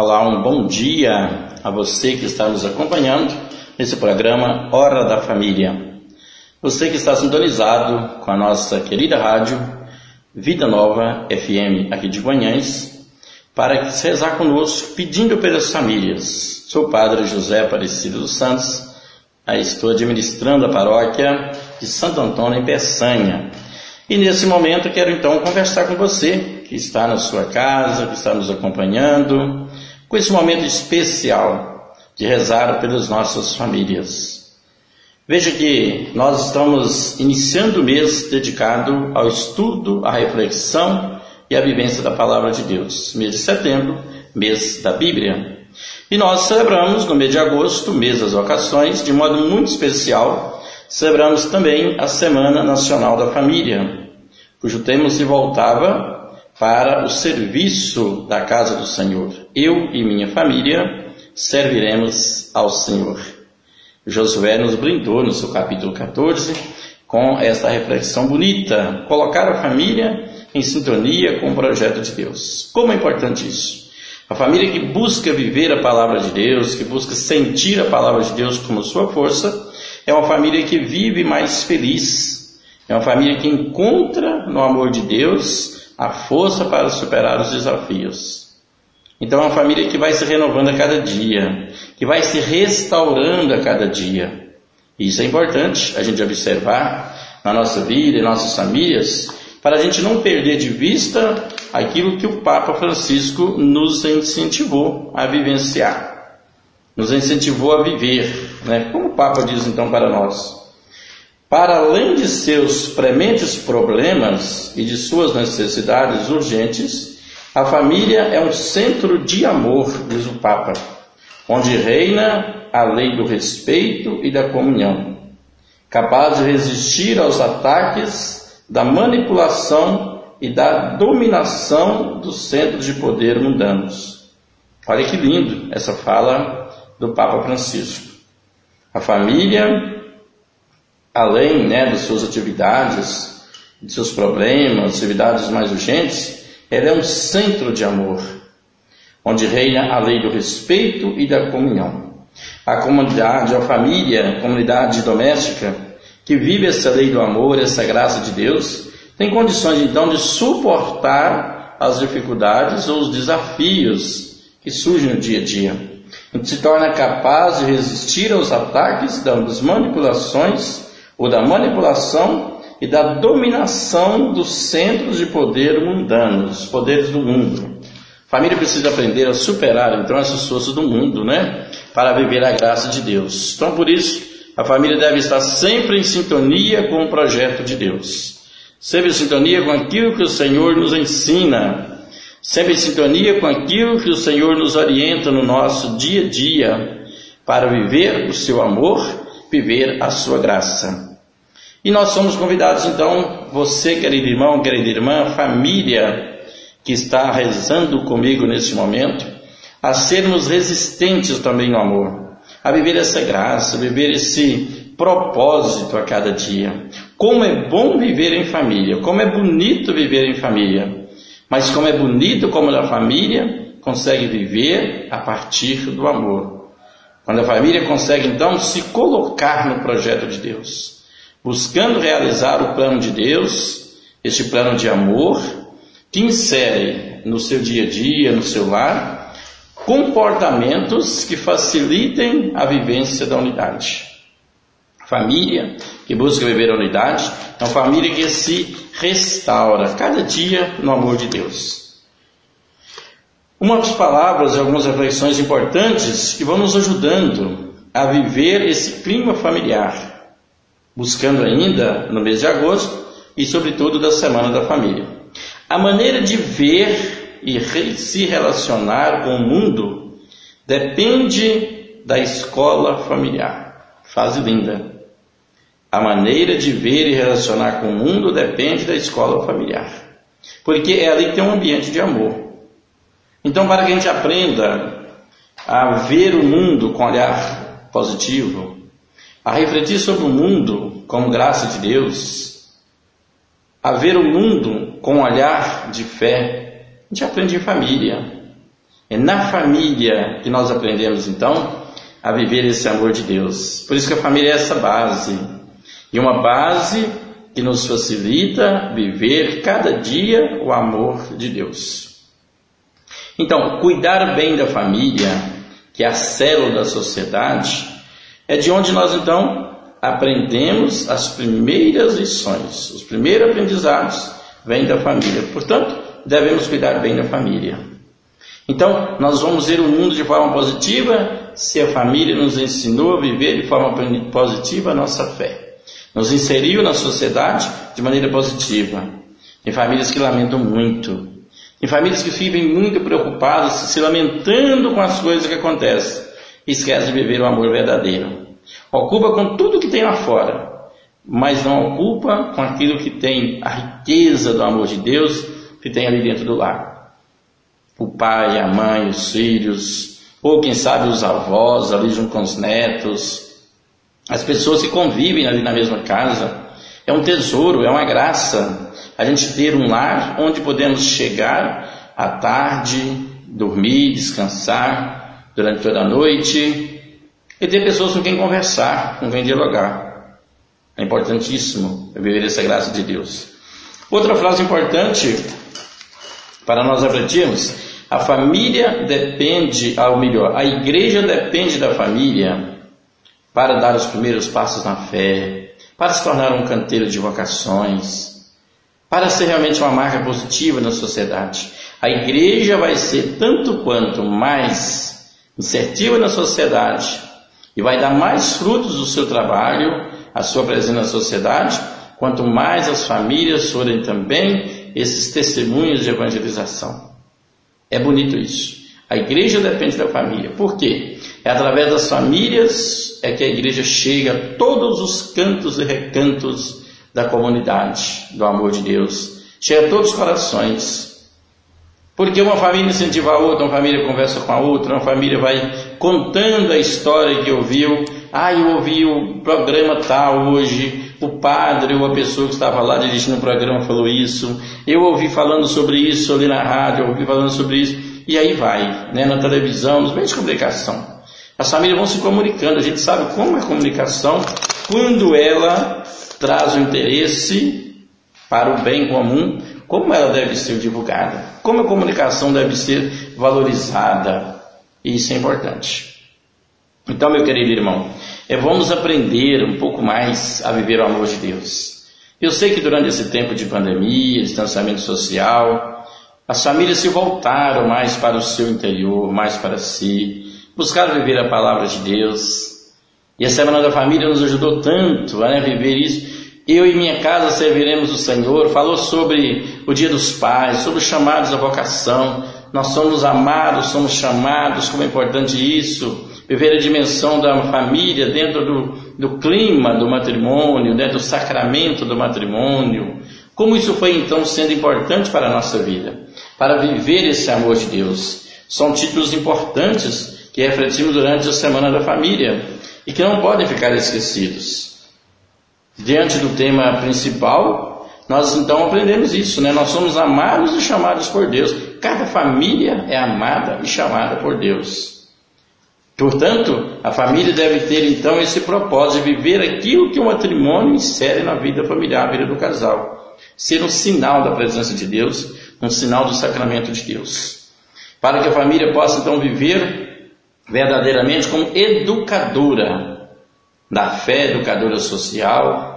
Olá, um bom dia a você que está nos acompanhando nesse programa Hora da Família. Você que está sintonizado com a nossa querida rádio Vida Nova FM aqui de Guanhães, para rezar conosco pedindo pelas famílias. Sou o Padre José Aparecido dos Santos, estou administrando a paróquia de Santo Antônio em Peçanha. E nesse momento quero então conversar com você que está na sua casa, que está nos acompanhando, com esse momento especial de rezar pelas nossas famílias. Veja que nós estamos iniciando o mês dedicado ao estudo, à reflexão e à vivência da Palavra de Deus. Mês de setembro, mês da Bíblia. E nós celebramos no mês de agosto, mês das vocações, de modo muito especial, celebramos também a Semana Nacional da Família, cujo tema se voltava para o serviço da casa do Senhor. Eu e minha família serviremos ao Senhor. Josué nos brindou no seu capítulo 14 com esta reflexão bonita, colocar a família em sintonia com o projeto de Deus. Como é importante isso? A família que busca viver a palavra de Deus, que busca sentir a palavra de Deus como sua força, é uma família que vive mais feliz. É uma família que encontra no amor de Deus a força para superar os desafios. Então é uma família que vai se renovando a cada dia, que vai se restaurando a cada dia. Isso é importante a gente observar na nossa vida e nossas famílias, para a gente não perder de vista aquilo que o Papa Francisco nos incentivou a vivenciar nos incentivou a viver. Né? Como o Papa diz então para nós? Para além de seus prementes problemas e de suas necessidades urgentes, a família é um centro de amor, diz o Papa, onde reina a lei do respeito e da comunhão, capaz de resistir aos ataques da manipulação e da dominação dos centros de poder mundanos. Olha que lindo essa fala do Papa Francisco. A família, além né, de suas atividades, de seus problemas, atividades mais urgentes, ela é um centro de amor, onde reina a lei do respeito e da comunhão. A comunidade, a família, a comunidade doméstica, que vive essa lei do amor, essa graça de Deus, tem condições então de suportar as dificuldades ou os desafios que surgem no dia a dia se torna capaz de resistir aos ataques das manipulações ou da manipulação e da dominação dos centros de poder mundanos, poderes do mundo. A família precisa aprender a superar então essas forças do mundo, né? Para viver a graça de Deus. Então, por isso, a família deve estar sempre em sintonia com o projeto de Deus. Sempre em sintonia com aquilo que o Senhor nos ensina sempre em sintonia com aquilo que o Senhor nos orienta no nosso dia a dia, para viver o seu amor, viver a sua graça. E nós somos convidados então, você, querido irmão, querida irmã, família que está rezando comigo nesse momento, a sermos resistentes também no amor, a viver essa graça, a viver esse propósito a cada dia. Como é bom viver em família, como é bonito viver em família. Mas como é bonito como a família consegue viver a partir do amor. Quando a família consegue então se colocar no projeto de Deus, buscando realizar o plano de Deus, este plano de amor, que insere no seu dia a dia, no seu lar, comportamentos que facilitem a vivência da unidade. Família que busca viver a unidade é uma família que se restaura cada dia no amor de Deus. Umas palavras e algumas reflexões importantes que vão nos ajudando a viver esse clima familiar, buscando ainda no mês de agosto e, sobretudo, da Semana da Família. A maneira de ver e se relacionar com o mundo depende da escola familiar. Fase linda. A maneira de ver e relacionar com o mundo depende da escola familiar. Porque é ali que tem um ambiente de amor. Então, para que a gente aprenda a ver o mundo com olhar positivo, a refletir sobre o mundo como graça de Deus, a ver o mundo com um olhar de fé, a gente aprende em família. É na família que nós aprendemos então a viver esse amor de Deus. Por isso que a família é essa base. E uma base que nos facilita viver cada dia o amor de Deus. Então, cuidar bem da família, que é a célula da sociedade, é de onde nós então aprendemos as primeiras lições, os primeiros aprendizados vêm da família. Portanto, devemos cuidar bem da família. Então, nós vamos ver o mundo de forma positiva se a família nos ensinou a viver de forma positiva a nossa fé. Nos inseriu na sociedade de maneira positiva. Tem famílias que lamentam muito. Tem famílias que vivem muito preocupadas, se lamentando com as coisas que acontecem. E esquecem de viver o amor verdadeiro. Ocupa com tudo que tem lá fora, mas não ocupa com aquilo que tem a riqueza do amor de Deus que tem ali dentro do lar o pai, a mãe, os filhos, ou quem sabe os avós ali junto com os netos, as pessoas que convivem ali na mesma casa. É um tesouro, é uma graça a gente ter um lar onde podemos chegar à tarde, dormir, descansar durante toda a noite e ter pessoas com quem conversar, com quem dialogar. É importantíssimo viver essa graça de Deus. Outra frase importante para nós refletirmos a família depende, ou melhor, a igreja depende da família para dar os primeiros passos na fé, para se tornar um canteiro de vocações, para ser realmente uma marca positiva na sociedade. A igreja vai ser tanto quanto mais insertiva na sociedade e vai dar mais frutos do seu trabalho, a sua presença na sociedade, quanto mais as famílias forem também esses testemunhos de evangelização. É bonito isso. A igreja depende da família. Por quê? É através das famílias é que a igreja chega a todos os cantos e recantos da comunidade, do amor de Deus. Chega a todos os corações. Porque uma família incentiva a outra, uma família conversa com a outra, uma família vai contando a história que ouviu. Ah, eu ouvi o programa tal hoje, o padre ou a pessoa que estava lá dirigindo o programa falou isso, eu ouvi falando sobre isso ali na rádio, eu ouvi falando sobre isso, e aí vai, né, na televisão, nos meios de comunicação. As famílias vão se comunicando, a gente sabe como é a comunicação quando ela traz o interesse para o bem comum, como ela deve ser divulgada, como a comunicação deve ser valorizada. Isso é importante. Então, meu querido irmão, é, vamos aprender um pouco mais a viver o amor de Deus. Eu sei que durante esse tempo de pandemia, distanciamento social, as famílias se voltaram mais para o seu interior, mais para si, buscaram viver a palavra de Deus. E a Semana da Família nos ajudou tanto a né, viver isso. Eu e minha casa serviremos o Senhor. Falou sobre o Dia dos Pais, sobre os chamados à vocação. Nós somos amados, somos chamados, como é importante isso viver a dimensão da família dentro do, do clima do matrimônio, né, do sacramento do matrimônio. Como isso foi então sendo importante para a nossa vida, para viver esse amor de Deus. São títulos importantes que refletimos durante a Semana da Família e que não podem ficar esquecidos. Diante do tema principal, nós então aprendemos isso, né? Nós somos amados e chamados por Deus. Cada família é amada e chamada por Deus. Portanto, a família deve ter então esse propósito de viver aquilo que o matrimônio insere na vida familiar, na vida do casal. Ser um sinal da presença de Deus, um sinal do sacramento de Deus. Para que a família possa então viver verdadeiramente como educadora da fé, educadora social,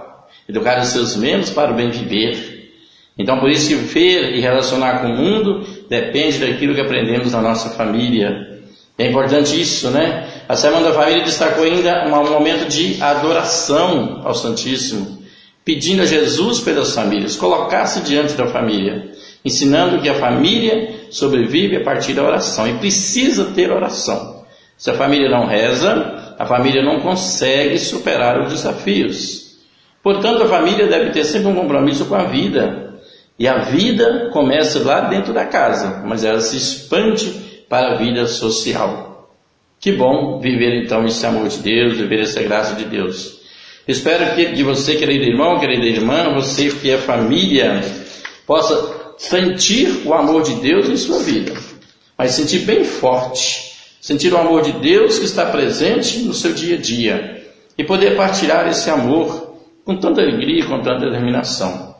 educar os seus membros para o bem viver. Então, por isso que ver e relacionar com o mundo depende daquilo que aprendemos na nossa família, é importante isso, né? A Semana da Família destacou ainda um momento de adoração ao Santíssimo, pedindo a Jesus pelas famílias, colocar-se diante da família, ensinando que a família sobrevive a partir da oração e precisa ter oração. Se a família não reza, a família não consegue superar os desafios. Portanto, a família deve ter sempre um compromisso com a vida. E a vida começa lá dentro da casa, mas ela se expande para a vida social. Que bom viver então esse amor de Deus, viver essa graça de Deus. Espero que de você, querido irmão, querida irmã, você que é família, possa sentir o amor de Deus em sua vida. mas sentir bem forte, sentir o amor de Deus que está presente no seu dia a dia e poder partilhar esse amor com tanta alegria, com tanta determinação.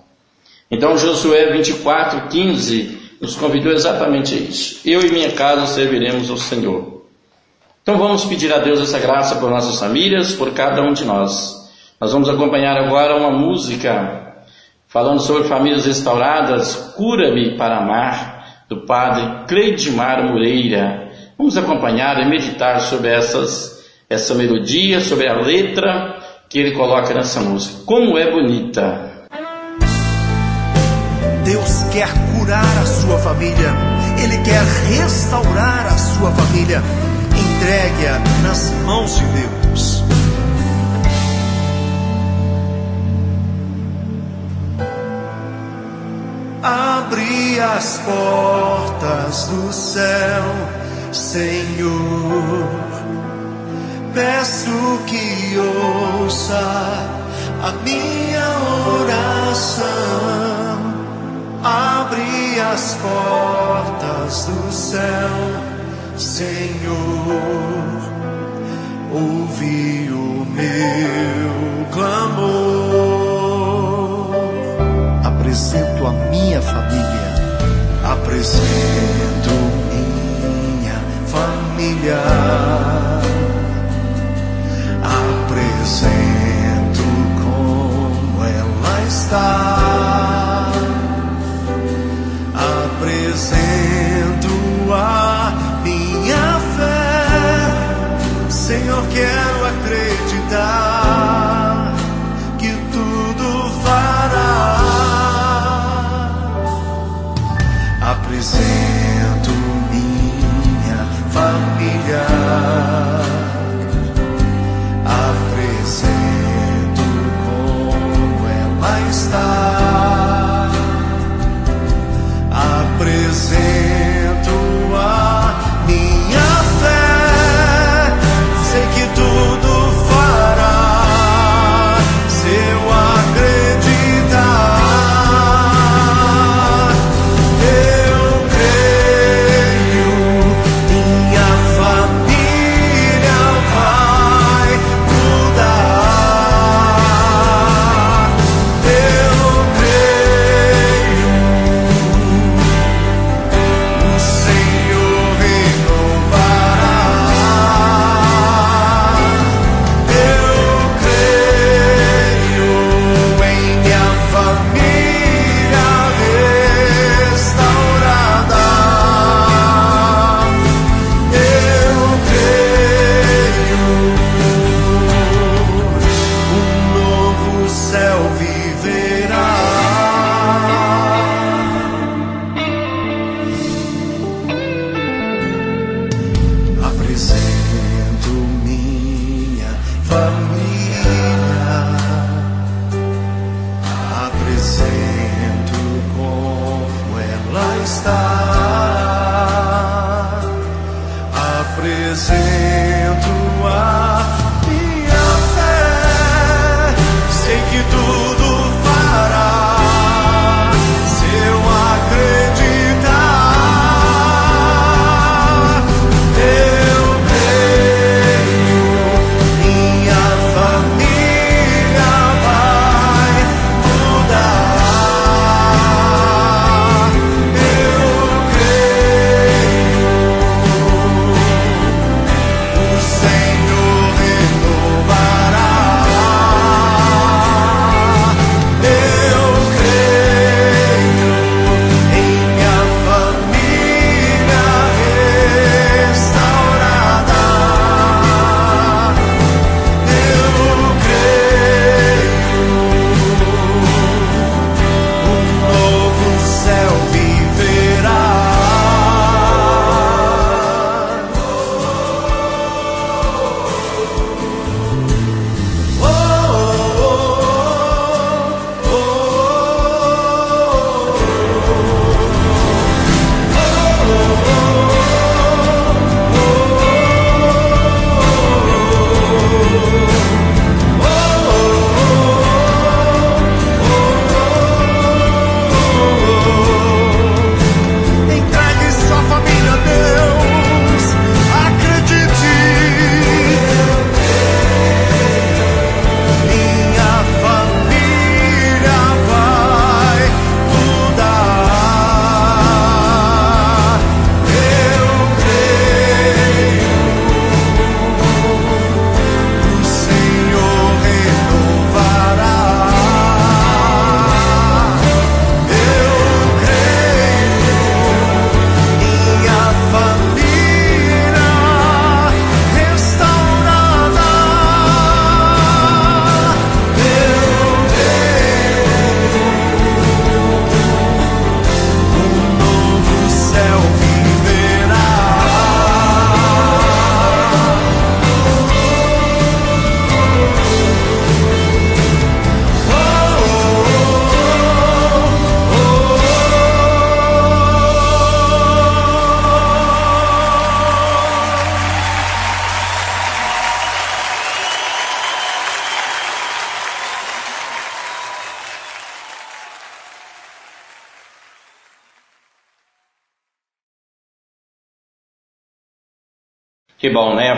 Então Josué 24, 15 nos convidou exatamente a isso. Eu e minha casa serviremos ao Senhor. Então vamos pedir a Deus essa graça por nossas famílias, por cada um de nós. Nós vamos acompanhar agora uma música falando sobre famílias restauradas, Cura-me para Amar, do padre Cleidmar Moreira. Vamos acompanhar e meditar sobre essas, essa melodia, sobre a letra que ele coloca nessa música. Como é bonita! Deus quer curar a sua família, Ele quer restaurar a sua família. Entregue-a nas mãos de Deus. Abre as portas do céu, Senhor. Peço que ouça a minha oração Abre as portas do céu, Senhor. Ouvi o meu clamor. Apresento a minha família. Apresento minha família. Apresento como ela está apresento a minha fé. Senhor, quero apresento a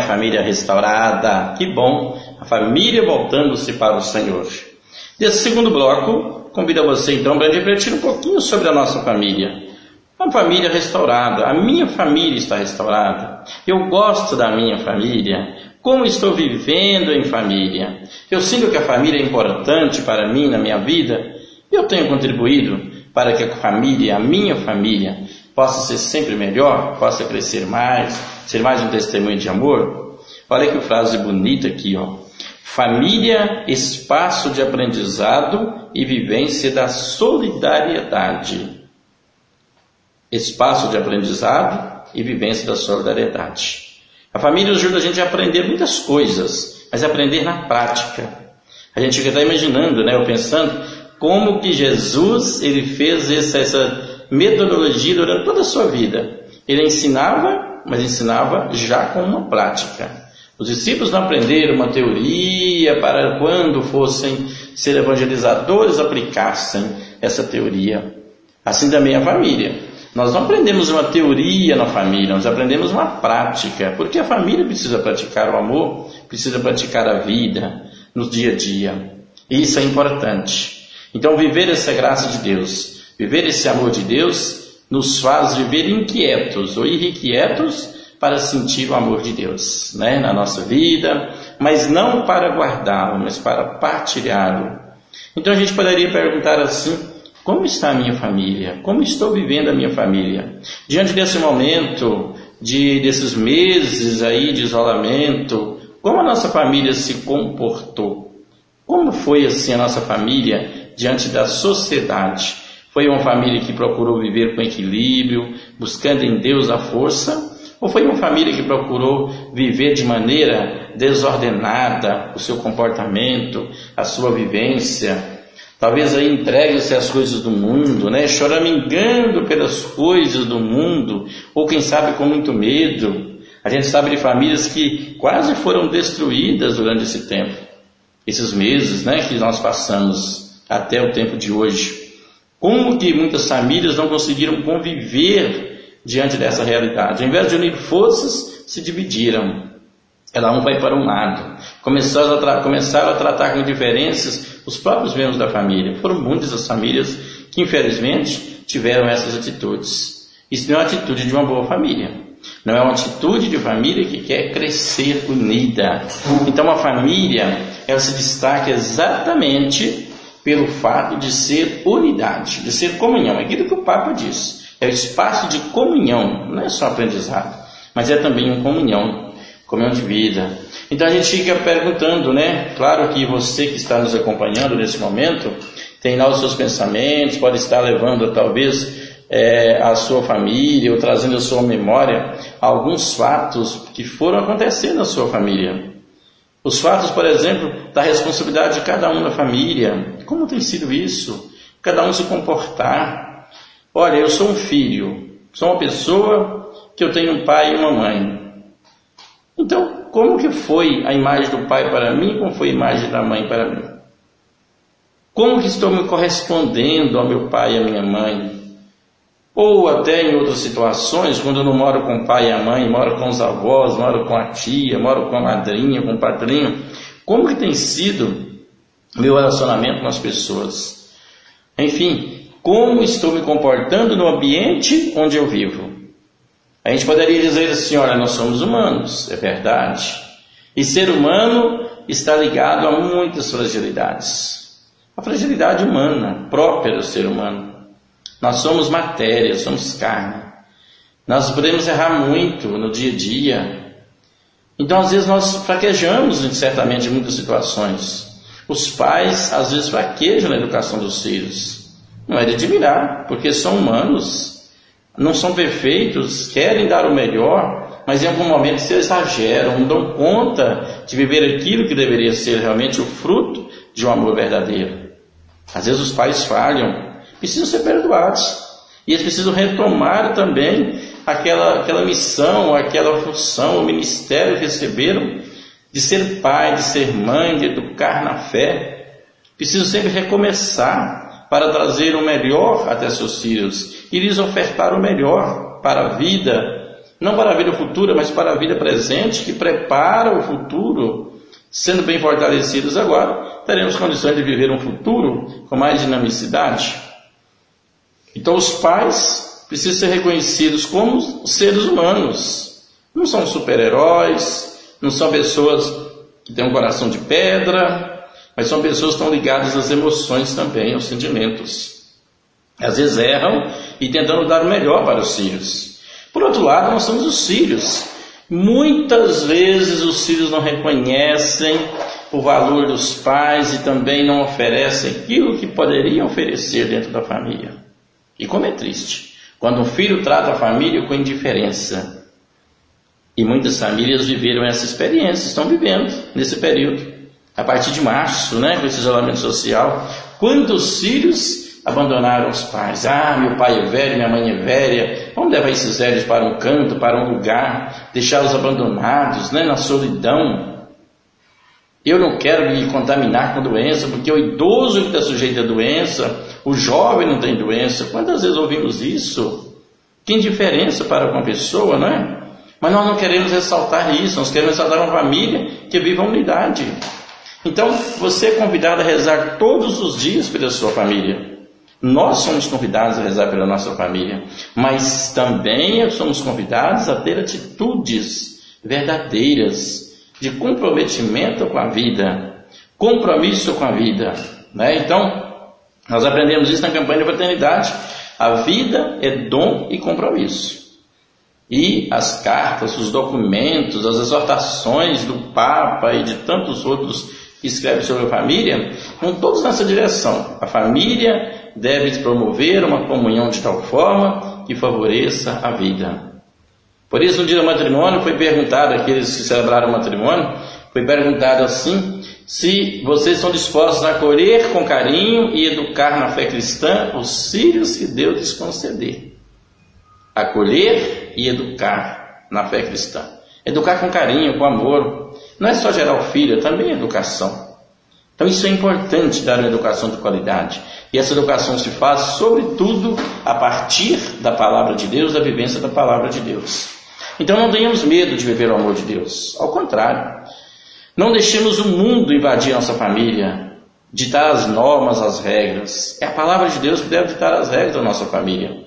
família restaurada. Que bom. A família voltando-se para o Senhor. Desse segundo bloco, convido você então para refletir um pouquinho sobre a nossa família. Uma família restaurada. A minha família está restaurada. Eu gosto da minha família. Como estou vivendo em família? Eu sinto que a família é importante para mim na minha vida. Eu tenho contribuído para que a família, a minha família, possa ser sempre melhor, possa crescer mais, ser mais um testemunho de amor. Olha que frase bonita aqui, ó. Família, espaço de aprendizado e vivência da solidariedade. Espaço de aprendizado e vivência da solidariedade. A família ajuda a gente a aprender muitas coisas, mas aprender na prática. A gente fica até imaginando, né, ou pensando, como que Jesus ele fez essa, essa metodologia durante toda a sua vida. Ele ensinava, mas ensinava já com uma prática. Os discípulos não aprenderam uma teoria para quando fossem ser evangelizadores aplicassem essa teoria. Assim também a família. Nós não aprendemos uma teoria na família, nós aprendemos uma prática, porque a família precisa praticar o amor, precisa praticar a vida no dia a dia. Isso é importante. Então, viver essa graça de Deus, Viver esse amor de Deus nos faz viver inquietos ou irrequietos para sentir o amor de Deus né, na nossa vida, mas não para guardá-lo, mas para partilhá-lo. Então a gente poderia perguntar assim: como está a minha família? Como estou vivendo a minha família? Diante desse momento, de, desses meses aí de isolamento, como a nossa família se comportou? Como foi assim a nossa família diante da sociedade? Foi uma família que procurou viver com equilíbrio, buscando em Deus a força? Ou foi uma família que procurou viver de maneira desordenada o seu comportamento, a sua vivência? Talvez aí entregue-se às coisas do mundo, né? choramingando pelas coisas do mundo, ou quem sabe com muito medo. A gente sabe de famílias que quase foram destruídas durante esse tempo, esses meses né, que nós passamos até o tempo de hoje. Como que muitas famílias não conseguiram conviver diante dessa realidade? Ao invés de unir forças, se dividiram. Cada um vai para um lado. Começaram a, começaram a tratar com diferenças os próprios membros da família. Foram muitas as famílias que, infelizmente, tiveram essas atitudes. Isso não é uma atitude de uma boa família. Não é uma atitude de família que quer crescer unida. Então, a família, ela se destaca exatamente pelo fato de ser unidade, de ser comunhão. É aquilo que o Papa diz. É o espaço de comunhão, não é só aprendizado, mas é também uma comunhão, comunhão de vida. Então a gente fica perguntando, né? Claro que você que está nos acompanhando nesse momento tem lá os seus pensamentos, pode estar levando talvez é, a sua família ou trazendo a sua memória alguns fatos que foram acontecendo na sua família. Os fatos, por exemplo, da responsabilidade de cada um na família. Como tem sido isso? Cada um se comportar. Olha, eu sou um filho, sou uma pessoa que eu tenho um pai e uma mãe. Então, como que foi a imagem do pai para mim? Como foi a imagem da mãe para mim? Como que estou me correspondendo ao meu pai e à minha mãe? Ou até em outras situações, quando eu não moro com o pai e a mãe, moro com os avós, moro com a tia, moro com a madrinha, com o padrinho, como que tem sido meu relacionamento com as pessoas? Enfim, como estou me comportando no ambiente onde eu vivo? A gente poderia dizer assim, olha, nós somos humanos, é verdade. E ser humano está ligado a muitas fragilidades. A fragilidade humana, própria do ser humano. Nós somos matéria, somos carne. Nós podemos errar muito no dia a dia. Então, às vezes, nós fraquejamos, certamente, em muitas situações. Os pais, às vezes, fraquejam na educação dos filhos. Não é de admirar, porque são humanos, não são perfeitos, querem dar o melhor, mas em algum momento se exageram, não dão conta de viver aquilo que deveria ser realmente o fruto de um amor verdadeiro. Às vezes os pais falham, precisam ser perdoados. E eles precisam retomar também aquela, aquela missão, aquela função, o ministério que receberam de ser pai, de ser mãe, de educar na fé. Precisam sempre recomeçar para trazer o melhor até seus filhos e lhes ofertar o melhor para a vida não para a vida futura, mas para a vida presente, que prepara o futuro. Sendo bem fortalecidos agora, teremos condições de viver um futuro com mais dinamicidade. Então, os pais precisam ser reconhecidos como seres humanos. Não são super-heróis, não são pessoas que têm um coração de pedra, mas são pessoas que estão ligadas às emoções também, aos sentimentos. Às vezes erram e tentando dar o melhor para os filhos. Por outro lado, nós somos os filhos. Muitas vezes os filhos não reconhecem o valor dos pais e também não oferecem aquilo que poderiam oferecer dentro da família. E como é triste quando um filho trata a família com indiferença. E muitas famílias viveram essa experiência, estão vivendo nesse período. A partir de março, né, com esse isolamento social, quantos filhos abandonaram os pais. Ah, meu pai é velho, minha mãe é velha. Vamos levar esses velhos para um canto, para um lugar, deixá-los abandonados, né, na solidão. Eu não quero me contaminar com doença, porque o idoso que está sujeito à doença, o jovem não tem doença. Quantas vezes ouvimos isso? Que indiferença para uma pessoa, não é? Mas nós não queremos ressaltar isso, nós queremos ressaltar uma família que viva a unidade. Então, você é convidado a rezar todos os dias pela sua família. Nós somos convidados a rezar pela nossa família, mas também somos convidados a ter atitudes verdadeiras de comprometimento com a vida, compromisso com a vida. Né? Então, nós aprendemos isso na campanha de fraternidade. A vida é dom e compromisso. E as cartas, os documentos, as exortações do Papa e de tantos outros que escrevem sobre a família, vão todos nessa direção. A família deve promover uma comunhão de tal forma que favoreça a vida. Por isso, no dia do matrimônio, foi perguntado àqueles que celebraram o matrimônio, foi perguntado assim, se vocês estão dispostos a acolher com carinho e educar na fé cristã os filhos que Deus lhes conceder. Acolher e educar na fé cristã. Educar com carinho, com amor. Não é só gerar o filho, é também educação. Então isso é importante dar uma educação de qualidade. E essa educação se faz, sobretudo, a partir da palavra de Deus, da vivência da palavra de Deus. Então não tenhamos medo de viver o amor de Deus. Ao contrário, não deixemos o mundo invadir nossa família, ditar as normas, as regras. É a palavra de Deus que deve ditar as regras da nossa família.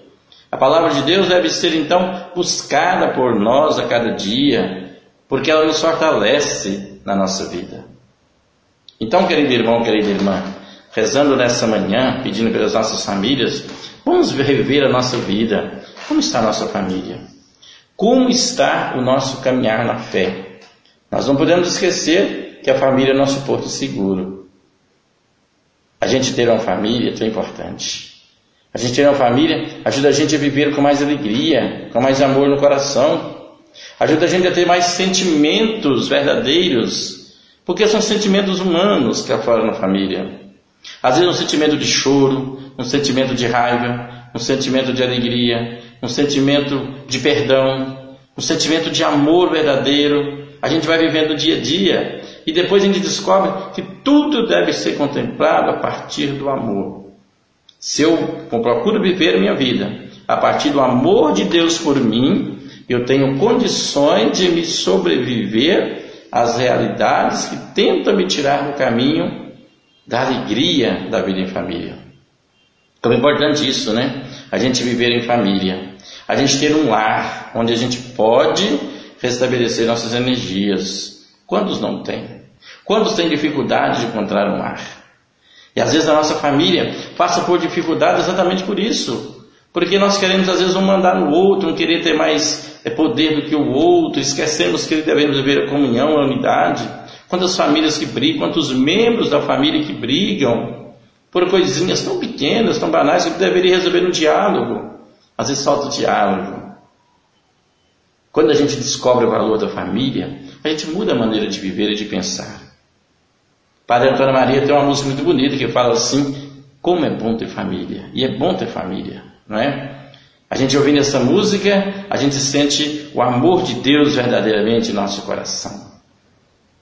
A palavra de Deus deve ser então buscada por nós a cada dia, porque ela nos fortalece na nossa vida. Então, querido irmão, querida irmã, rezando nessa manhã, pedindo pelas nossas famílias, vamos rever a nossa vida. Como está a nossa família? Como está o nosso caminhar na fé? Nós não podemos esquecer que a família é nosso porto seguro. A gente ter uma família é tão importante. A gente ter uma família ajuda a gente a viver com mais alegria, com mais amor no coração. Ajuda a gente a ter mais sentimentos verdadeiros, porque são sentimentos humanos que afloram na família. Às vezes um sentimento de choro, um sentimento de raiva, um sentimento de alegria, um sentimento de perdão, um sentimento de amor verdadeiro. A gente vai vivendo dia a dia e depois a gente descobre que tudo deve ser contemplado a partir do amor. Se eu procuro viver a minha vida a partir do amor de Deus por mim, eu tenho condições de me sobreviver às realidades que tentam me tirar do caminho da alegria da vida em família. Então é importante isso, né? A gente viver em família. A gente ter um lar onde a gente pode restabelecer nossas energias. Quantos não têm? Quantos têm dificuldade de encontrar um lar? E às vezes a nossa família passa por dificuldade exatamente por isso. Porque nós queremos às vezes um mandar no outro, um querer ter mais é, poder do que o outro, esquecemos que devemos viver a comunhão, a unidade. Quantas famílias que brigam, quantos membros da família que brigam por coisinhas tão pequenas, tão banais, que deveria resolver no diálogo. Às vezes falta o diálogo. Quando a gente descobre o valor da família, a gente muda a maneira de viver e de pensar. Padre Antônio Maria tem uma música muito bonita que fala assim: como é bom ter família. E é bom ter família, não é? A gente ouvindo essa música, a gente sente o amor de Deus verdadeiramente em nosso coração.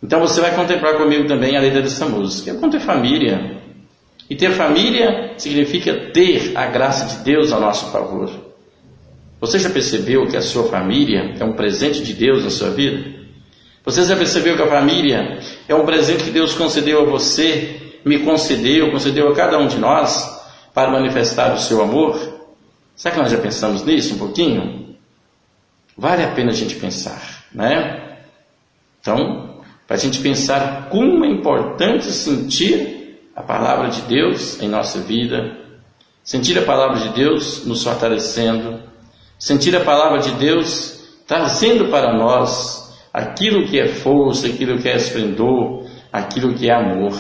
Então você vai contemplar comigo também a letra dessa música. É bom ter família. E ter família significa ter a graça de Deus ao nosso favor. Você já percebeu que a sua família é um presente de Deus na sua vida? Você já percebeu que a família é um presente que Deus concedeu a você, me concedeu, concedeu a cada um de nós para manifestar o seu amor? Será que nós já pensamos nisso um pouquinho? Vale a pena a gente pensar, né? Então, para a gente pensar como é importante sentir a palavra de Deus em nossa vida, sentir a palavra de Deus nos fortalecendo, sentir a palavra de Deus trazendo para nós aquilo que é força, aquilo que é esplendor, aquilo que é amor.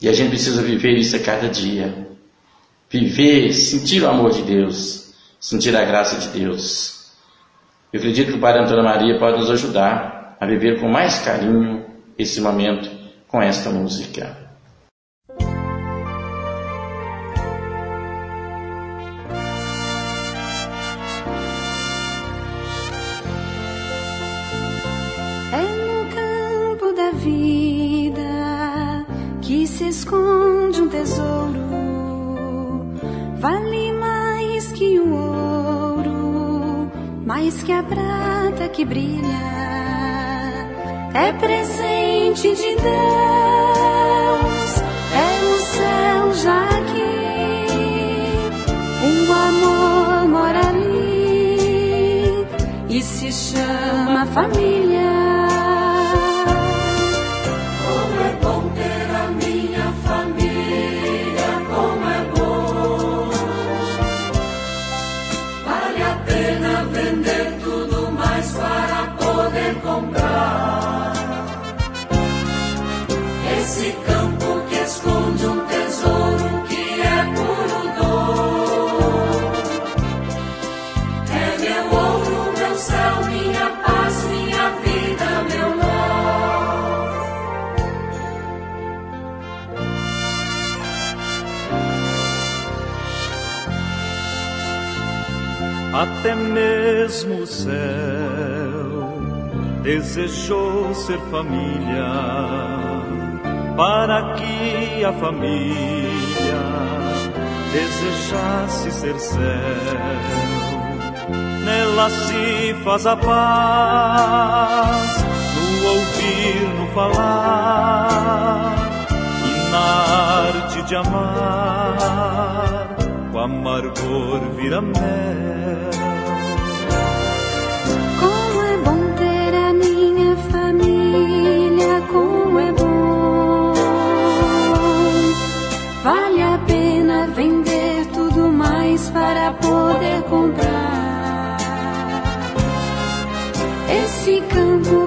E a gente precisa viver isso a cada dia. Viver, sentir o amor de Deus, sentir a graça de Deus. Eu acredito que o Pai Antônio Maria pode nos ajudar a viver com mais carinho esse momento com esta música. Esconde um tesouro, vale mais que o ouro, mais que a prata que brilha é presente de Deus, é no céu já aqui, um amor mora ali e se chama família. Até mesmo o céu desejou ser família, para que a família desejasse ser céu. Nela se faz a paz, no ouvir, no falar, e na arte de amar o amargor vira mel. Poder comprar. Esse campo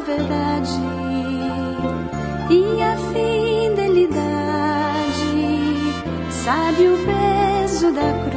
verdade e a fidelidade. Sabe o peso da cruz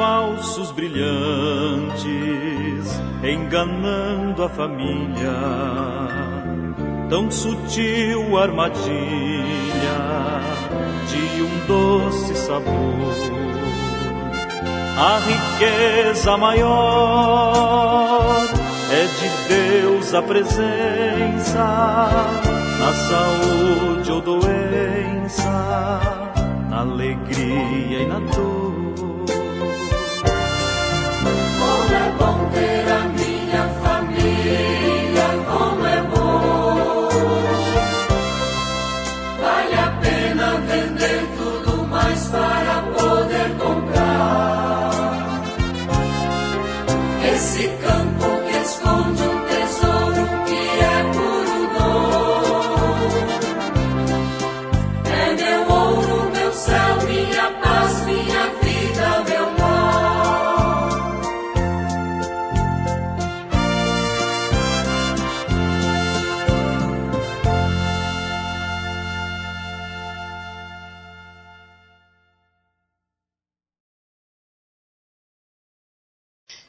falsos brilhantes, enganando a família. Tão sutil armadilha de um doce sabor. A riqueza maior é de Deus a presença, na saúde ou doença, na alegria e na dor. Como é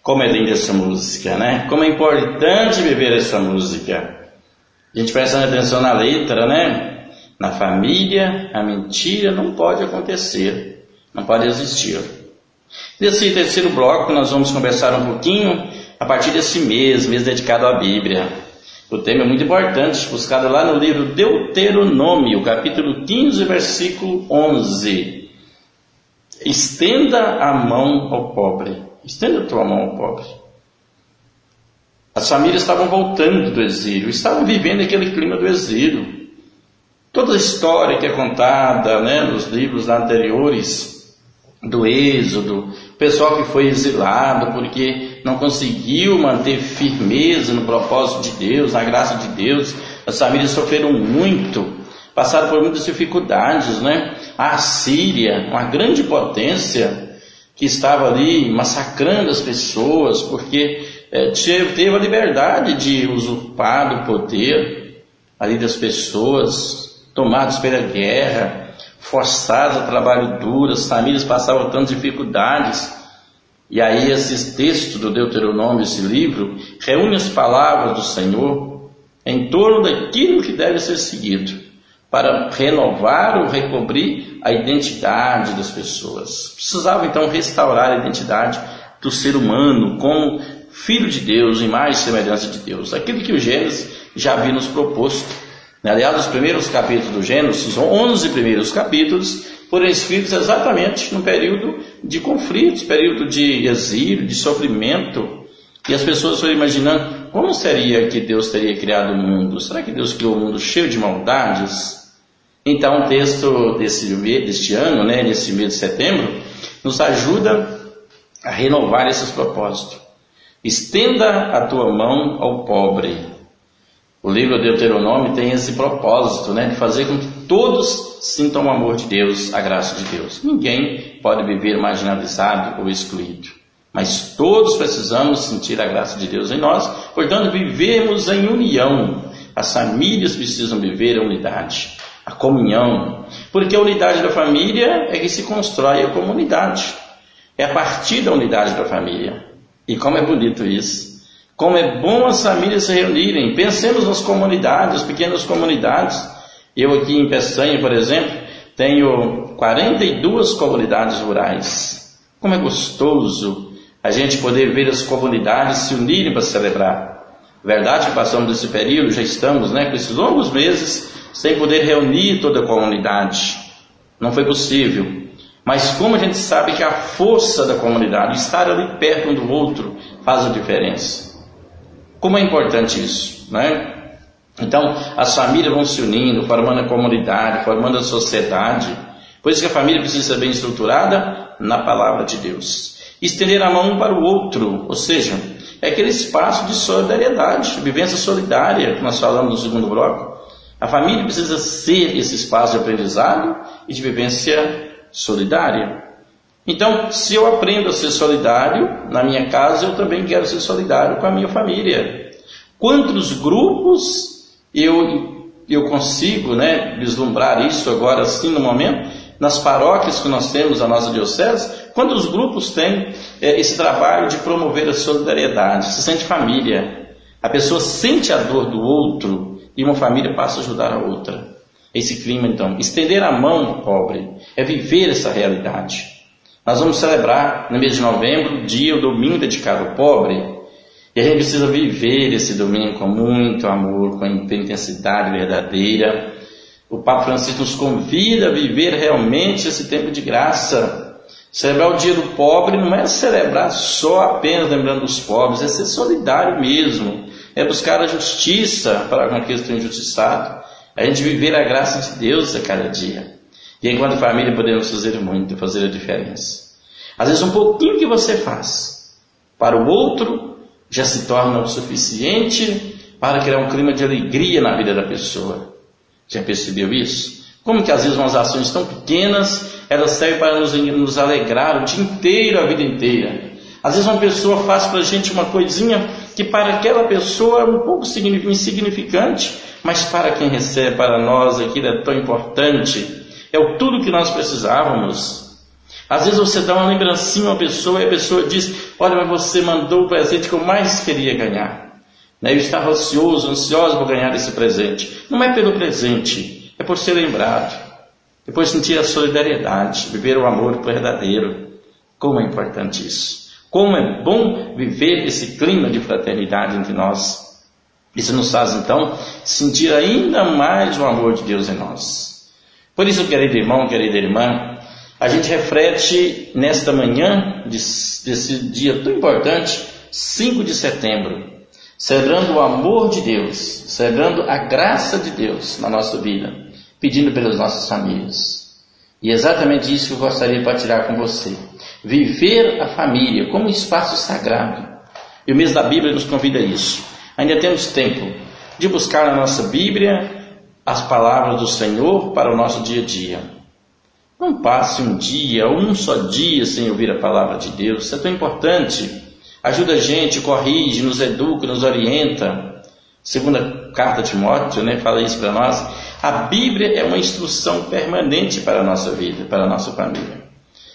Como é linda essa música, né? Como é importante viver essa música. A gente prestando atenção na letra, né? Na família, a mentira não pode acontecer, não pode existir. Nesse terceiro bloco, nós vamos conversar um pouquinho a partir desse mês, mês dedicado à Bíblia. O tema é muito importante, buscado lá no livro Deuteronômio, capítulo 15, versículo 11. Estenda a mão ao pobre. Estenda a tua mão ao pobre. As famílias estavam voltando do exílio, estavam vivendo aquele clima do exílio. Toda a história que é contada né, nos livros anteriores do Êxodo, o pessoal que foi exilado porque não conseguiu manter firmeza no propósito de Deus, na graça de Deus, as famílias sofreram muito, passaram por muitas dificuldades, né? A Síria, uma grande potência, que estava ali massacrando as pessoas, porque é, teve a liberdade de usurpar o poder ali das pessoas, tomados pela guerra, forçados a trabalho duro, as famílias passavam tantas dificuldades. E aí esse texto do Deuteronômio, esse livro, reúne as palavras do Senhor em torno daquilo que deve ser seguido, para renovar ou recobrir a identidade das pessoas. Precisava então restaurar a identidade do ser humano como filho de Deus, imagem e semelhança de Deus. Aquilo que o Gênesis já havia nos proposto. Aliás, os primeiros capítulos do Gênesis, os 11 primeiros capítulos, foram escritos exatamente no período de conflitos, período de exílio, de sofrimento. E as pessoas foram imaginando como seria que Deus teria criado o mundo? Será que Deus criou o um mundo cheio de maldades? Então, o texto desse, deste ano, né, nesse mês de setembro, nos ajuda a renovar esses propósitos. Estenda a tua mão ao pobre. O livro Deuteronômio tem esse propósito, né, de fazer com que todos sintam o amor de Deus, a graça de Deus. Ninguém pode viver marginalizado ou excluído. Mas todos precisamos sentir a graça de Deus em nós, portanto, vivemos em união. As famílias precisam viver a unidade a comunhão, porque a unidade da família é que se constrói a comunidade. É a partir da unidade da família. E como é bonito isso. Como é bom as famílias se reunirem. Pensemos nas comunidades, pequenas comunidades. Eu aqui em Peçanha, por exemplo, tenho 42 comunidades rurais. Como é gostoso a gente poder ver as comunidades se unirem para celebrar. Verdade que passamos desse período, já estamos né, com esses longos meses sem poder reunir toda a comunidade. Não foi possível. Mas como a gente sabe que a força da comunidade, estar ali perto um do outro, faz a diferença. Como é importante isso, né? Então, as famílias vão se unindo, formando a comunidade, formando a sociedade. Por isso que a família precisa ser bem estruturada na palavra de Deus. Estender a mão um para o outro, ou seja, é aquele espaço de solidariedade, vivência solidária, que nós falamos no segundo bloco. A família precisa ser esse espaço de aprendizado e de vivência solidária. Então, se eu aprendo a ser solidário na minha casa, eu também quero ser solidário com a minha família. Quantos grupos eu, eu consigo né, vislumbrar isso agora, assim, no momento? Nas paróquias que nós temos na nossa diocese, quantos grupos têm é, esse trabalho de promover a solidariedade? Se sente família. A pessoa sente a dor do outro e uma família passa a ajudar a outra. Esse clima, então, estender a mão ao pobre é viver essa realidade. Nós vamos celebrar no mês de novembro, dia, o domingo dedicado ao pobre. E a gente precisa viver esse domingo com muito amor, com intensidade verdadeira. O Papa Francisco nos convida a viver realmente esse tempo de graça. Celebrar o dia do pobre não é celebrar só apenas lembrando dos pobres, é ser solidário mesmo. É buscar a justiça para com aqueles que estão injustiçados. A gente viver a graça de Deus a cada dia. E enquanto família podemos fazer muito, fazer a diferença. Às vezes um pouquinho que você faz para o outro já se torna o suficiente para criar um clima de alegria na vida da pessoa. Já percebeu isso? Como que às vezes umas ações tão pequenas, elas servem para nos, nos alegrar o dia inteiro, a vida inteira. Às vezes uma pessoa faz para a gente uma coisinha que para aquela pessoa é um pouco insignificante, mas para quem recebe, para nós aquilo é tão importante. É o tudo que nós precisávamos. Às vezes você dá uma lembrancinha a uma pessoa e a pessoa diz: Olha, mas você mandou o presente que eu mais queria ganhar. Né? Eu estava ansioso, ansioso por ganhar esse presente. Não é pelo presente, é por ser lembrado. Depois sentir a solidariedade, viver o amor verdadeiro. Como é importante isso. Como é bom viver esse clima de fraternidade entre nós. Isso nos faz então sentir ainda mais o amor de Deus em nós. Por isso, querido irmão, querida irmã, a gente reflete nesta manhã desse dia tão importante, 5 de setembro, celebrando o amor de Deus, celebrando a graça de Deus na nossa vida, pedindo pelas nossas famílias. E é exatamente isso que eu gostaria de partilhar com você. Viver a família como um espaço sagrado. E o mês da Bíblia nos convida a isso. Ainda temos tempo de buscar na nossa Bíblia as palavras do Senhor para o nosso dia a dia. Não passe um dia, um só dia sem ouvir a palavra de Deus. Isso é tão importante. Ajuda a gente, corrige, nos educa, nos orienta. Segunda carta de Timóteo, né, fala isso para nós. A Bíblia é uma instrução permanente para a nossa vida, para a nossa família.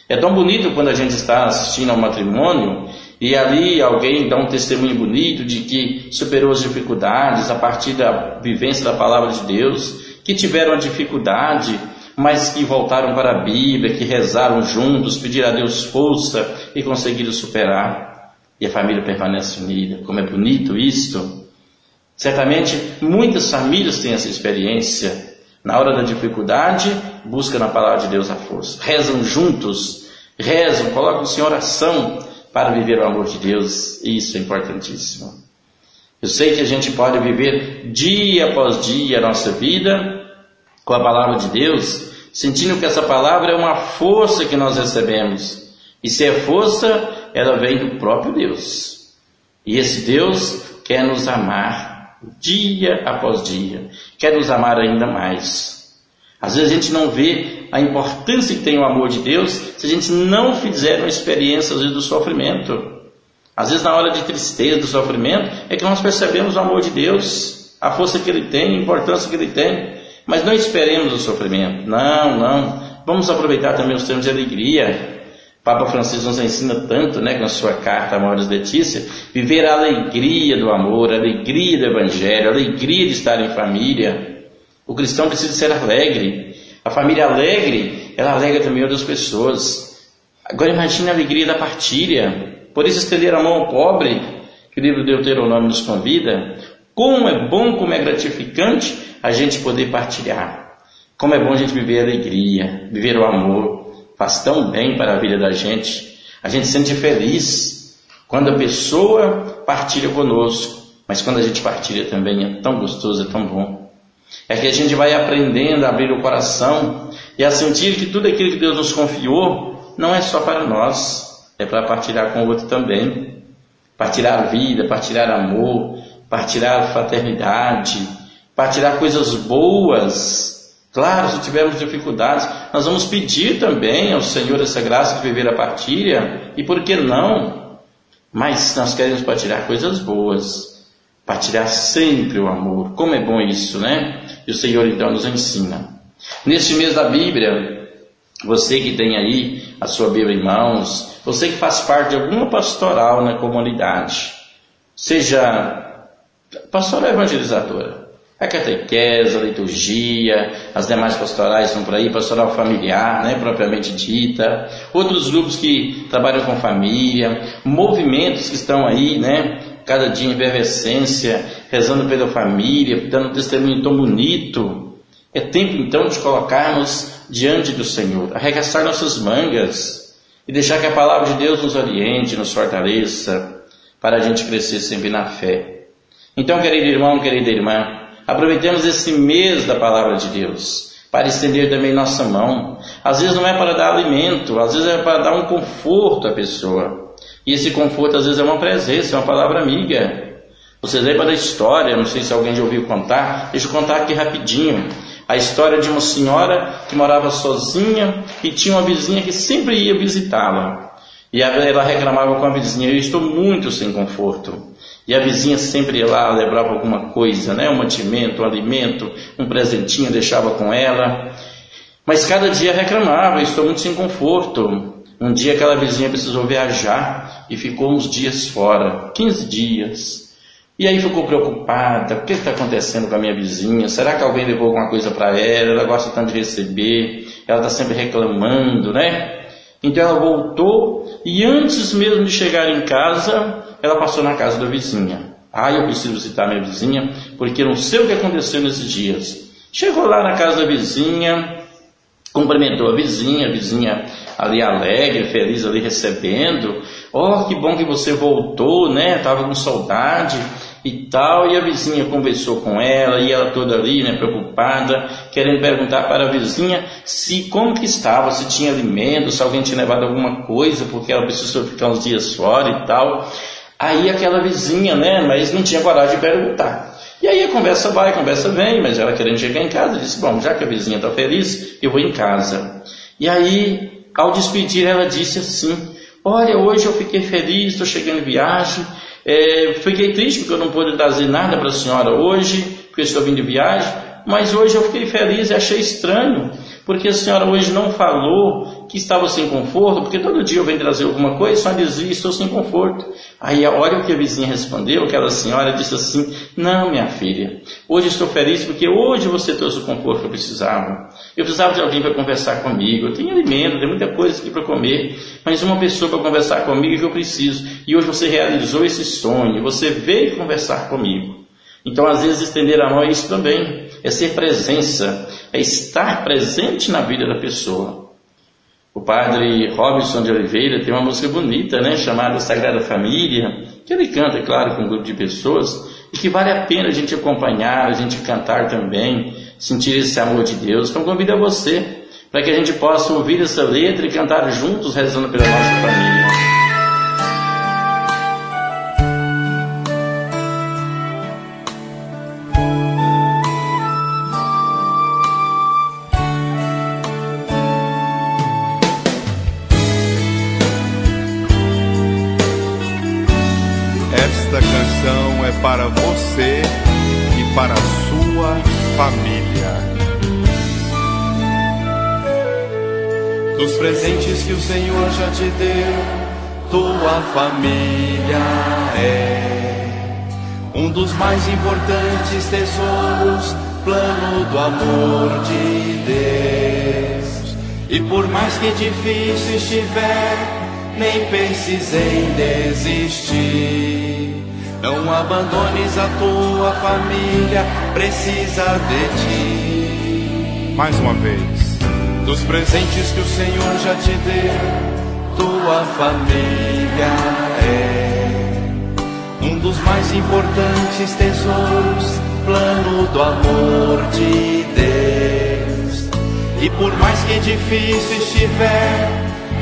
É tão bonito quando a gente está assistindo ao matrimônio e ali alguém dá um testemunho bonito de que superou as dificuldades a partir da vivência da palavra de Deus, que tiveram a dificuldade mas que voltaram para a Bíblia, que rezaram juntos, pediram a Deus força e conseguiram superar. E a família permanece unida. Como é bonito isto! Certamente muitas famílias têm essa experiência. Na hora da dificuldade, buscam na palavra de Deus a força. Rezam juntos, rezam, colocam-se em oração para viver o amor de Deus. Isso é importantíssimo. Eu sei que a gente pode viver dia após dia a nossa vida com a palavra de Deus, sentindo que essa palavra é uma força que nós recebemos. E se é força, ela vem do próprio Deus. E esse Deus quer nos amar dia após dia, quer nos amar ainda mais. Às vezes a gente não vê a importância que tem o amor de Deus se a gente não fizer uma experiência às vezes do sofrimento. Às vezes na hora de tristeza, do sofrimento, é que nós percebemos o amor de Deus, a força que Ele tem, a importância que Ele tem. Mas não esperemos o sofrimento. Não, não. Vamos aproveitar também os tempos de alegria. Papa Francisco nos ensina tanto, né, com a sua carta Amores Letícia, viver a alegria do amor, a alegria do Evangelho, a alegria de estar em família. O cristão precisa ser alegre. A família alegre, ela alegra também outras pessoas. Agora imagine a alegria da partilha. Por isso estender a mão ao pobre, que o livro de Deuteronômio nos convida. Como é bom, como é gratificante a gente poder partilhar. Como é bom a gente viver a alegria, viver o amor, faz tão bem para a vida da gente. A gente se sente feliz quando a pessoa partilha conosco, mas quando a gente partilha também é tão gostoso, é tão bom. É que a gente vai aprendendo a abrir o coração e a sentir que tudo aquilo que Deus nos confiou não é só para nós, é para partilhar com o outro também. Partilhar vida, partilhar amor, partilhar fraternidade, partilhar coisas boas. Claro, se tivermos dificuldades, nós vamos pedir também ao Senhor essa graça de viver a partilha, e por que não? Mas nós queremos partilhar coisas boas, partilhar sempre o amor. Como é bom isso, né? E o Senhor então nos ensina. Neste mês da Bíblia, você que tem aí a sua Bíblia em mãos, você que faz parte de alguma pastoral na comunidade, seja pastoral evangelizadora, a catequese, a liturgia, as demais pastorais estão por aí, pastoral familiar, né, propriamente dita, outros grupos que trabalham com família, movimentos que estão aí, né, Cada dia em efervescência, rezando pela família, dando testemunho tão bonito. É tempo então de colocarmos diante do Senhor, arregaçar nossas mangas e deixar que a palavra de Deus nos oriente, nos fortaleça, para a gente crescer sempre na fé. Então, querido irmão, querida irmã, aproveitemos esse mês da palavra de Deus para estender também nossa mão. Às vezes não é para dar alimento, às vezes é para dar um conforto à pessoa. E esse conforto às vezes é uma presença, é uma palavra amiga. Vocês lembram da história, não sei se alguém já ouviu contar, deixa eu contar aqui rapidinho. A história de uma senhora que morava sozinha e tinha uma vizinha que sempre ia visitá-la. E ela reclamava com a vizinha: Eu estou muito sem conforto. E a vizinha sempre ia lá, levava alguma coisa, né? um mantimento, um alimento, um presentinho, deixava com ela. Mas cada dia reclamava: Estou muito sem conforto. Um dia aquela vizinha precisou viajar e ficou uns dias fora 15 dias. E aí ficou preocupada, o que está acontecendo com a minha vizinha? Será que alguém levou alguma coisa para ela? Ela gosta tanto de receber, ela está sempre reclamando, né? Então ela voltou e antes mesmo de chegar em casa, ela passou na casa da vizinha. Ah, eu preciso visitar minha vizinha, porque não sei o que aconteceu nesses dias. Chegou lá na casa da vizinha, cumprimentou a vizinha, a vizinha ali alegre, feliz ali recebendo. Oh, que bom que você voltou, né? Tava com saudade e tal. E a vizinha conversou com ela e ela toda ali, né, preocupada, querendo perguntar para a vizinha se como que estava, se tinha alimento, se alguém tinha levado alguma coisa, porque ela precisou ficar uns dias fora e tal. Aí aquela vizinha, né, mas não tinha coragem de perguntar. E aí a conversa vai, a conversa vem, mas ela querendo chegar em casa, disse: Bom, já que a vizinha está feliz, eu vou em casa. E aí, ao despedir, ela disse assim: Olha, hoje eu fiquei feliz, estou chegando em viagem. É, fiquei triste porque eu não pude trazer nada para a senhora hoje, porque estou vindo de viagem. Mas hoje eu fiquei feliz e achei estranho, porque a senhora hoje não falou que estava sem conforto, porque todo dia eu venho trazer alguma coisa, só dizia, estou sem conforto. Aí olha o que a vizinha respondeu, aquela senhora disse assim, não minha filha, hoje estou feliz porque hoje você trouxe o conforto que eu precisava. Eu precisava de alguém para conversar comigo, eu tenho alimento, tem muita coisa aqui para comer, mas uma pessoa para conversar comigo é que eu preciso. E hoje você realizou esse sonho, você veio conversar comigo. Então, às vezes, estender a mão é isso também, é ser presença, é estar presente na vida da pessoa. O padre Robinson de Oliveira tem uma música bonita, né, chamada Sagrada Família, que ele canta, claro, com um grupo de pessoas, e que vale a pena a gente acompanhar, a gente cantar também, sentir esse amor de Deus. Então, convido a você, para que a gente possa ouvir essa letra e cantar juntos, rezando pela nossa família. Senhor já te deu, tua família é um dos mais importantes tesouros, plano do amor de Deus. E por mais que difícil estiver, nem penses em desistir. Não abandones a tua família, precisa de ti. Mais uma vez, dos presentes que o Senhor já te deu, tua família é um dos mais importantes tesouros, plano do amor de Deus. E por mais que difícil estiver,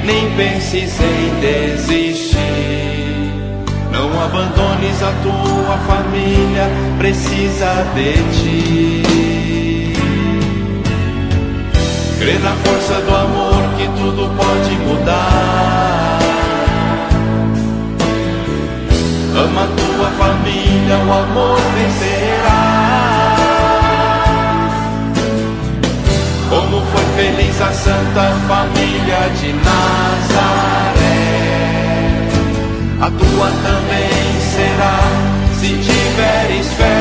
nem penses em desistir. Não abandones a tua família, precisa de ti. Crê na força do amor que tudo pode mudar. Ama tua família, o amor vencerá. Como foi feliz a santa família de Nazaré a tua também será se tiveres fé.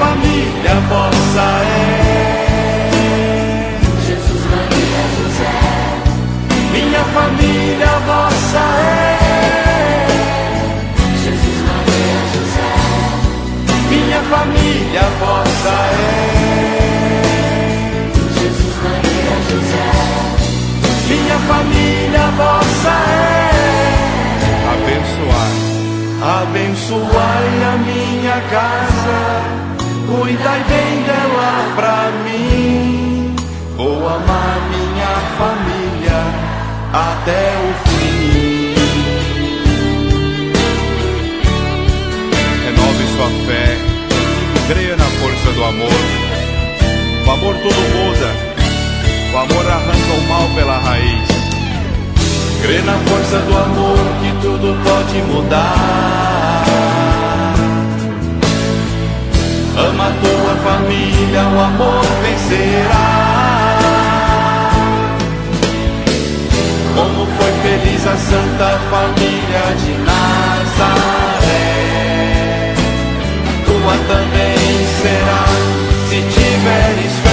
família vossa é. Jesus, Maria, José, minha família vossa é. Jesus, Maria, José, minha família vossa é. Jesus, Maria, José, minha família vossa é. Abençoai, abençoai a minha casa cuidai bem dela pra mim. Vou amar minha família até o fim. Renove sua fé, creia na força do amor. O amor tudo muda, o amor arranca o mal pela raiz. Crê na força do amor que tudo pode mudar. Ama a tua família, o amor vencerá. Como foi feliz a santa família de Nazaré. Tua também será, se tiveres fé.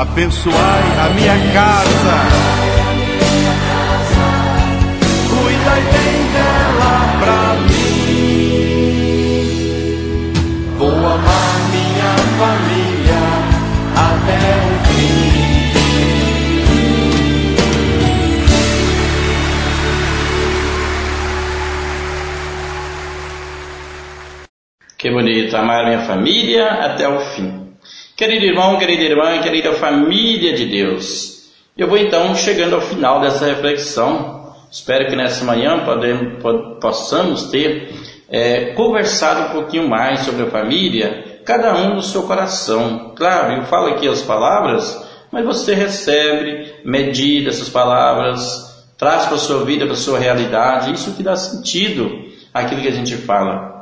Abençoai a minha casa. Cuidai bem dela pra mim. Vou amar minha família até o fim. Que bonito, amar minha família até o fim. Querido irmão, querida irmã, querida família de Deus, eu vou então chegando ao final dessa reflexão. Espero que nessa manhã podemos, possamos ter é, conversado um pouquinho mais sobre a família, cada um no seu coração. Claro, eu falo aqui as palavras, mas você recebe, medida essas palavras, traz para a sua vida, para a sua realidade, isso que dá sentido àquilo que a gente fala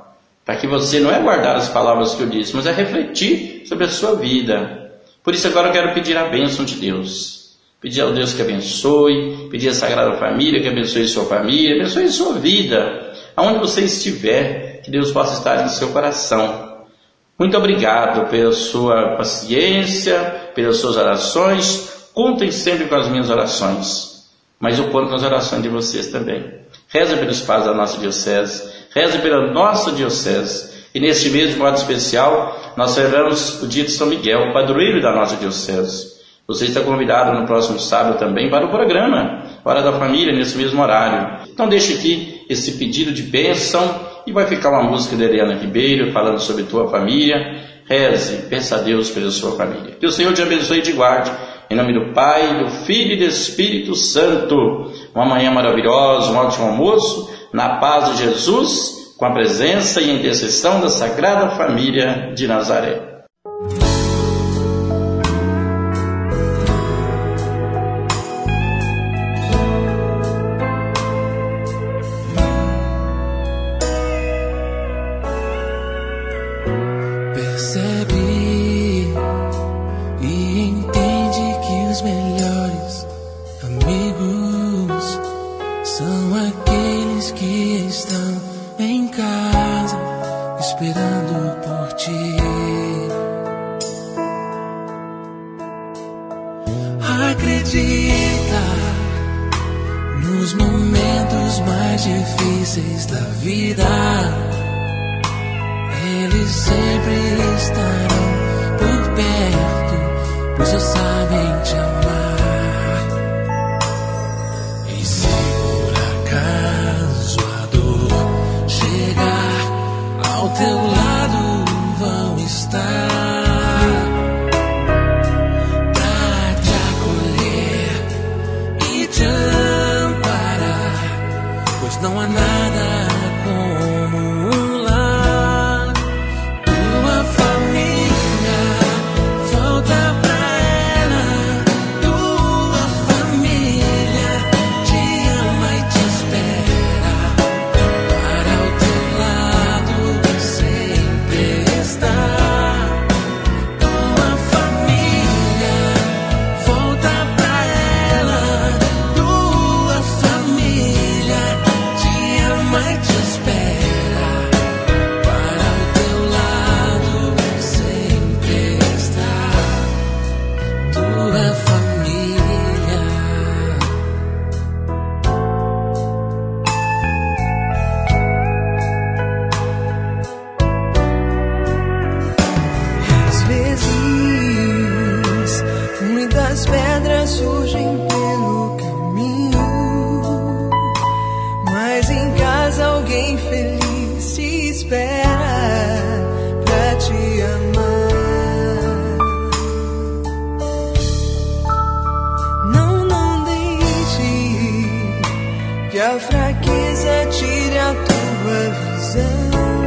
para que você não é guardar as palavras que eu disse, mas é refletir sobre a sua vida. Por isso agora eu quero pedir a bênção de Deus. Pedir ao Deus que abençoe, pedir à Sagrada Família que abençoe sua família, abençoe sua vida. Aonde você estiver, que Deus possa estar em seu coração. Muito obrigado pela sua paciência, pelas suas orações. Contem sempre com as minhas orações, mas eu conto com as orações de vocês também. Reza pelos pais da nossa diocese, Reze pela nossa diocese. E neste mês, de modo especial, nós celebramos o dia de São Miguel, padroeiro da nossa diocese. Você está convidado no próximo sábado também para o programa Hora da Família, nesse mesmo horário. Então deixe aqui esse pedido de bênção e vai ficar uma música de Eliana Ribeiro falando sobre tua família. Reze, peça a Deus pela sua família. Que o Senhor te abençoe e te guarde. Em nome do Pai, do Filho e do Espírito Santo. Uma manhã maravilhosa, um ótimo almoço na paz de Jesus, com a presença e intercessão da Sagrada Família de Nazaré. sempre estarão por perto, pois eu sabem te amar. Fraqueza tire a tua visão.